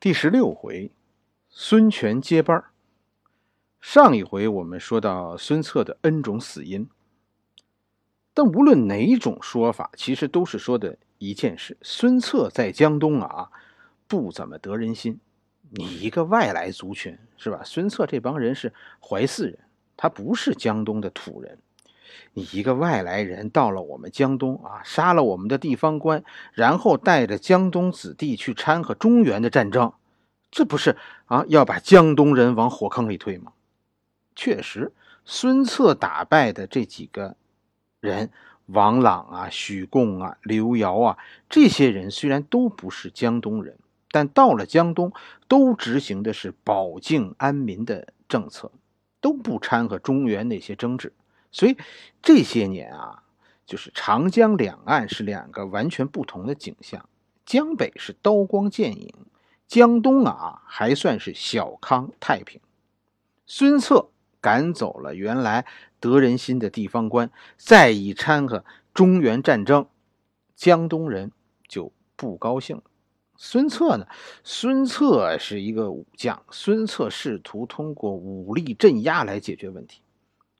第十六回，孙权接班上一回我们说到孙策的 N 种死因，但无论哪种说法，其实都是说的一件事：孙策在江东啊，不怎么得人心。你一个外来族群，是吧？孙策这帮人是淮泗人，他不是江东的土人。你一个外来人到了我们江东啊，杀了我们的地方官，然后带着江东子弟去掺和中原的战争，这不是啊要把江东人往火坑里推吗？确实，孙策打败的这几个人，王朗啊、许贡啊、刘繇啊，这些人虽然都不是江东人，但到了江东，都执行的是保境安民的政策，都不掺和中原那些争执。所以这些年啊，就是长江两岸是两个完全不同的景象。江北是刀光剑影，江东啊还算是小康太平。孙策赶走了原来得人心的地方官，再一掺和中原战争，江东人就不高兴了。孙策呢？孙策是一个武将，孙策试图通过武力镇压来解决问题。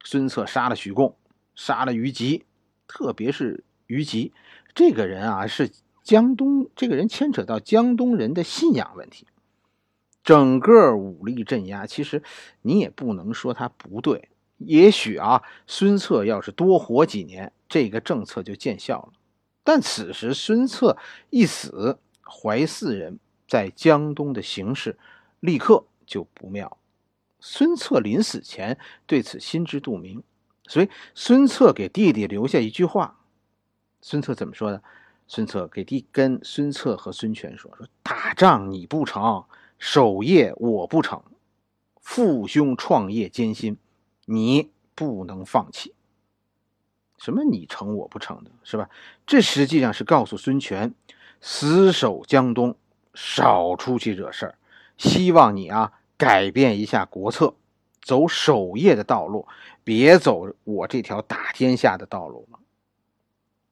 孙策杀了许贡，杀了于吉，特别是于吉这个人啊，是江东这个人牵扯到江东人的信仰问题。整个武力镇压，其实你也不能说他不对。也许啊，孙策要是多活几年，这个政策就见效了。但此时孙策一死，淮泗人在江东的形势立刻就不妙。孙策临死前对此心知肚明，所以孙策给弟弟留下一句话。孙策怎么说的？孙策给弟跟孙策和孙权说：“说打仗你不成，守业我不成，父兄创业艰辛，你不能放弃。什么你成我不成的，是吧？这实际上是告诉孙权，死守江东，少出去惹事儿，希望你啊。”改变一下国策，走守业的道路，别走我这条打天下的道路了。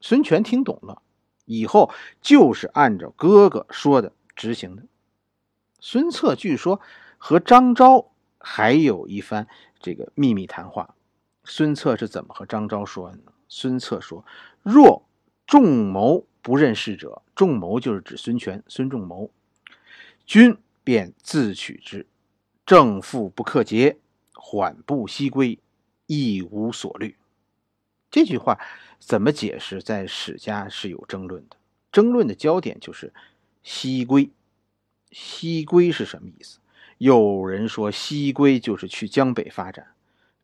孙权听懂了，以后就是按照哥哥说的执行的。孙策据说和张昭还有一番这个秘密谈话。孙策是怎么和张昭说的呢？孙策说：“若仲谋不认事者，仲谋就是指孙权，孙仲谋，君便自取之。”正负不克节，缓步西归，一无所虑。这句话怎么解释？在史家是有争论的。争论的焦点就是西归。西归是什么意思？有人说西归就是去江北发展，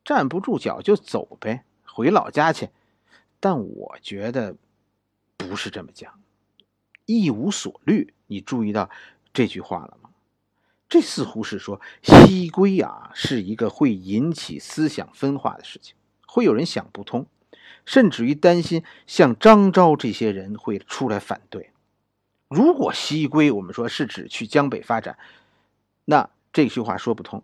站不住脚就走呗，回老家去。但我觉得不是这么讲。一无所虑，你注意到这句话了吗？这似乎是说西归啊，是一个会引起思想分化的事情，会有人想不通，甚至于担心像张昭这些人会出来反对。如果西归，我们说是指去江北发展，那这句话说不通。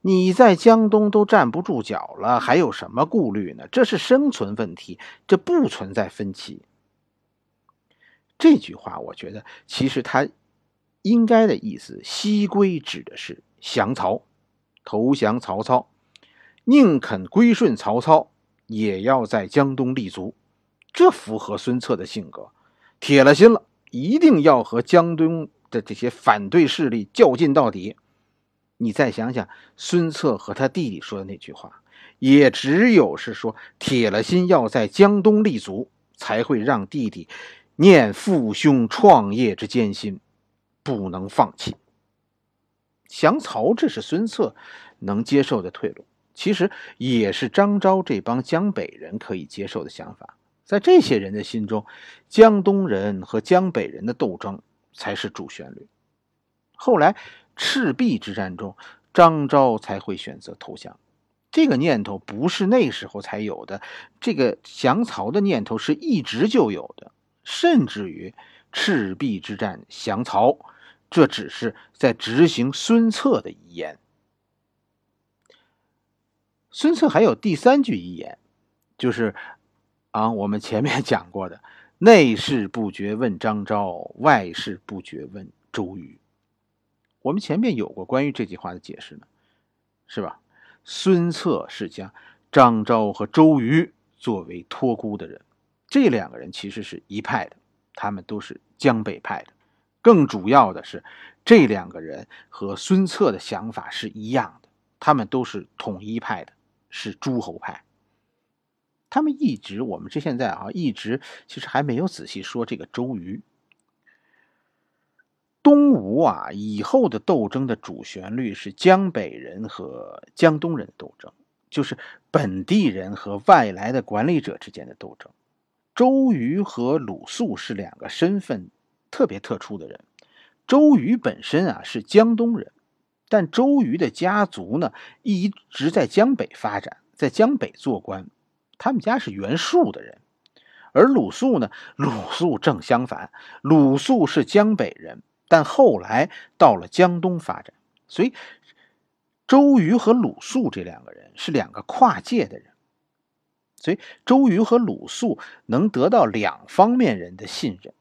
你在江东都站不住脚了，还有什么顾虑呢？这是生存问题，这不存在分歧。这句话，我觉得其实他。应该的意思，西归指的是降曹，投降曹操，宁肯归顺曹操，也要在江东立足。这符合孙策的性格，铁了心了，一定要和江东的这些反对势力较劲到底。你再想想，孙策和他弟弟说的那句话，也只有是说铁了心要在江东立足，才会让弟弟念父兄创业之艰辛。不能放弃降曹，这是孙策能接受的退路，其实也是张昭这帮江北人可以接受的想法。在这些人的心中，江东人和江北人的斗争才是主旋律。后来赤壁之战中，张昭才会选择投降。这个念头不是那时候才有的，这个降曹的念头是一直就有的，甚至于赤壁之战降曹。这只是在执行孙策的遗言。孙策还有第三句遗言，就是啊，我们前面讲过的“内事不决问张昭，外事不决问周瑜”。我们前面有过关于这句话的解释呢，是吧？孙策是将张昭和周瑜作为托孤的人，这两个人其实是一派的，他们都是江北派的。更主要的是，这两个人和孙策的想法是一样的，他们都是统一派的，是诸侯派。他们一直，我们这现在啊，一直其实还没有仔细说这个周瑜。东吴啊，以后的斗争的主旋律是江北人和江东人的斗争，就是本地人和外来的管理者之间的斗争。周瑜和鲁肃是两个身份特别特殊的人。周瑜本身啊是江东人，但周瑜的家族呢一直在江北发展，在江北做官，他们家是袁术的人。而鲁肃呢，鲁肃正相反，鲁肃是江北人。但后来到了江东发展，所以周瑜和鲁肃这两个人是两个跨界的人，所以周瑜和鲁肃能得到两方面人的信任。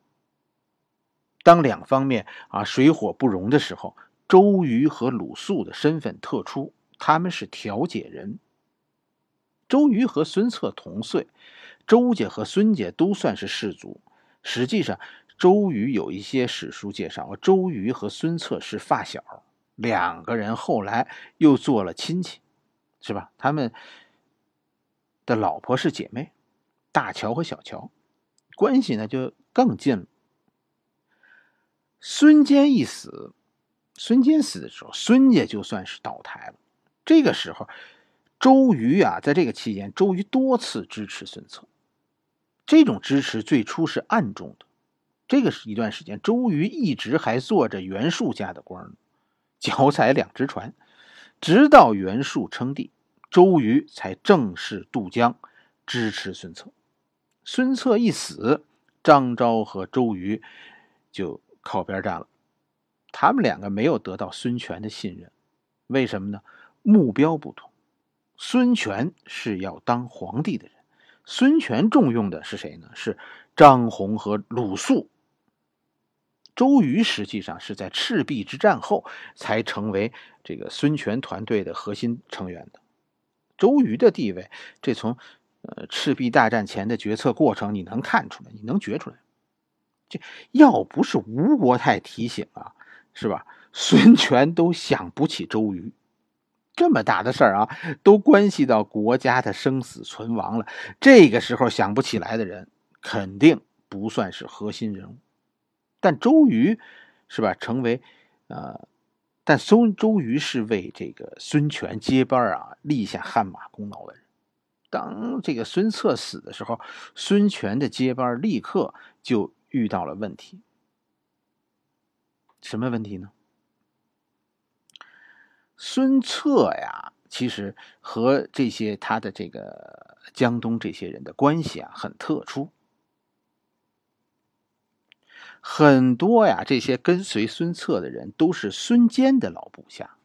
当两方面啊水火不容的时候，周瑜和鲁肃的身份特殊，他们是调解人。周瑜和孙策同岁，周家和孙家都算是士族，实际上。周瑜有一些史书介绍，周瑜和孙策是发小，两个人后来又做了亲戚，是吧？他们的老婆是姐妹，大乔和小乔，关系呢就更近了。孙坚一死，孙坚死的时候，孙家就算是倒台了。这个时候，周瑜啊，在这个期间，周瑜多次支持孙策，这种支持最初是暗中的。这个是一段时间，周瑜一直还做着袁术家的官呢，脚踩两只船，直到袁术称帝，周瑜才正式渡江支持孙策。孙策一死，张昭和周瑜就靠边站了。他们两个没有得到孙权的信任，为什么呢？目标不同。孙权是要当皇帝的人，孙权重用的是谁呢？是张宏和鲁肃。周瑜实际上是在赤壁之战后才成为这个孙权团队的核心成员的。周瑜的地位，这从呃赤壁大战前的决策过程你能看出来，你能觉出来。这要不是吴国太提醒啊，是吧？孙权都想不起周瑜。这么大的事儿啊，都关系到国家的生死存亡了。这个时候想不起来的人，肯定不算是核心人物。但周瑜，是吧？成为，呃，但孙周瑜是为这个孙权接班啊立下汗马功劳的人。当这个孙策死的时候，孙权的接班立刻就遇到了问题。什么问题呢？孙策呀，其实和这些他的这个江东这些人的关系啊，很特殊。很多呀，这些跟随孙策的人都是孙坚的老部下，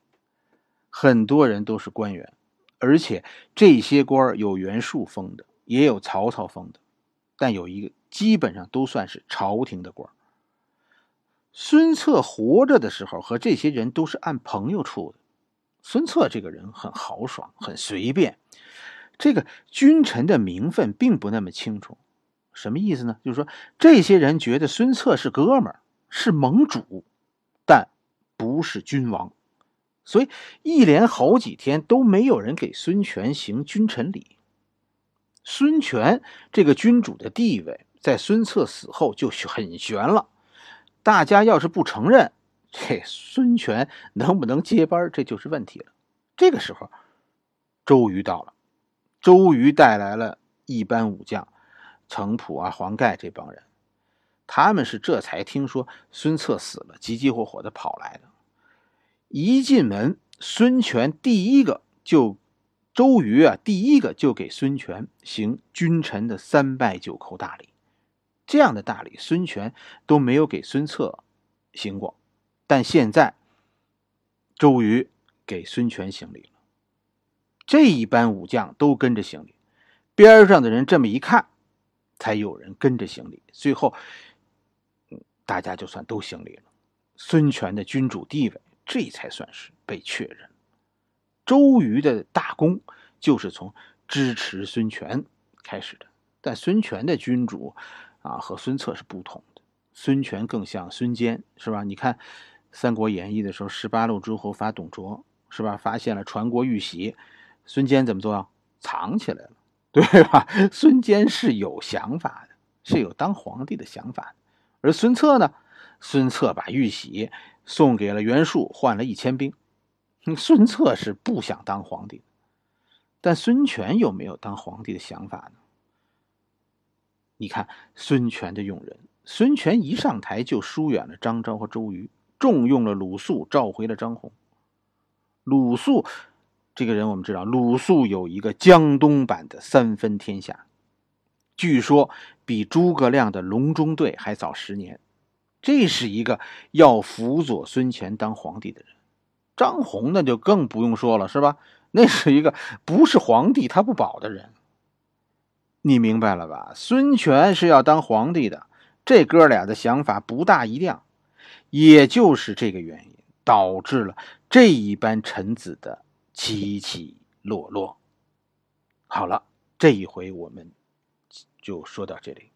很多人都是官员，而且这些官有袁术封的，也有曹操封的，但有一个基本上都算是朝廷的官。孙策活着的时候和这些人都是按朋友处的。孙策这个人很豪爽，很随便，这个君臣的名分并不那么清楚。什么意思呢？就是说，这些人觉得孙策是哥们儿，是盟主，但不是君王，所以一连好几天都没有人给孙权行君臣礼。孙权这个君主的地位，在孙策死后就很悬了。大家要是不承认，这孙权能不能接班，这就是问题了。这个时候，周瑜到了，周瑜带来了一班武将。程普啊，黄盖这帮人，他们是这才听说孙策死了，急急火火的跑来的。一进门，孙权第一个就周瑜啊，第一个就给孙权行君臣的三拜九叩大礼。这样的大礼，孙权都没有给孙策行过，但现在周瑜给孙权行礼了。这一班武将都跟着行礼，边上的人这么一看。才有人跟着行礼，最后，大家就算都行礼了。孙权的君主地位这才算是被确认。周瑜的大功就是从支持孙权开始的，但孙权的君主啊和孙策是不同的，孙权更像孙坚，是吧？你看《三国演义》的时候，十八路诸侯伐董卓，是吧？发现了传国玉玺，孙坚怎么做？藏起来了，对吧？孙坚是有想法的，是有当皇帝的想法，而孙策呢？孙策把玉玺送给了袁术，换了一千兵。孙策是不想当皇帝，但孙权有没有当皇帝的想法呢？你看孙权的用人，孙权一上台就疏远了张昭和周瑜，重用了鲁肃，召回了张宏。鲁肃这个人，我们知道，鲁肃有一个江东版的三分天下，据说比诸葛亮的隆中对还早十年。这是一个要辅佐孙权当皇帝的人。张宏那就更不用说了，是吧？那是一个不是皇帝他不保的人。你明白了吧？孙权是要当皇帝的，这哥俩的想法不大一样，也就是这个原因导致了这一班臣子的起起落落。好了，这一回我们就说到这里。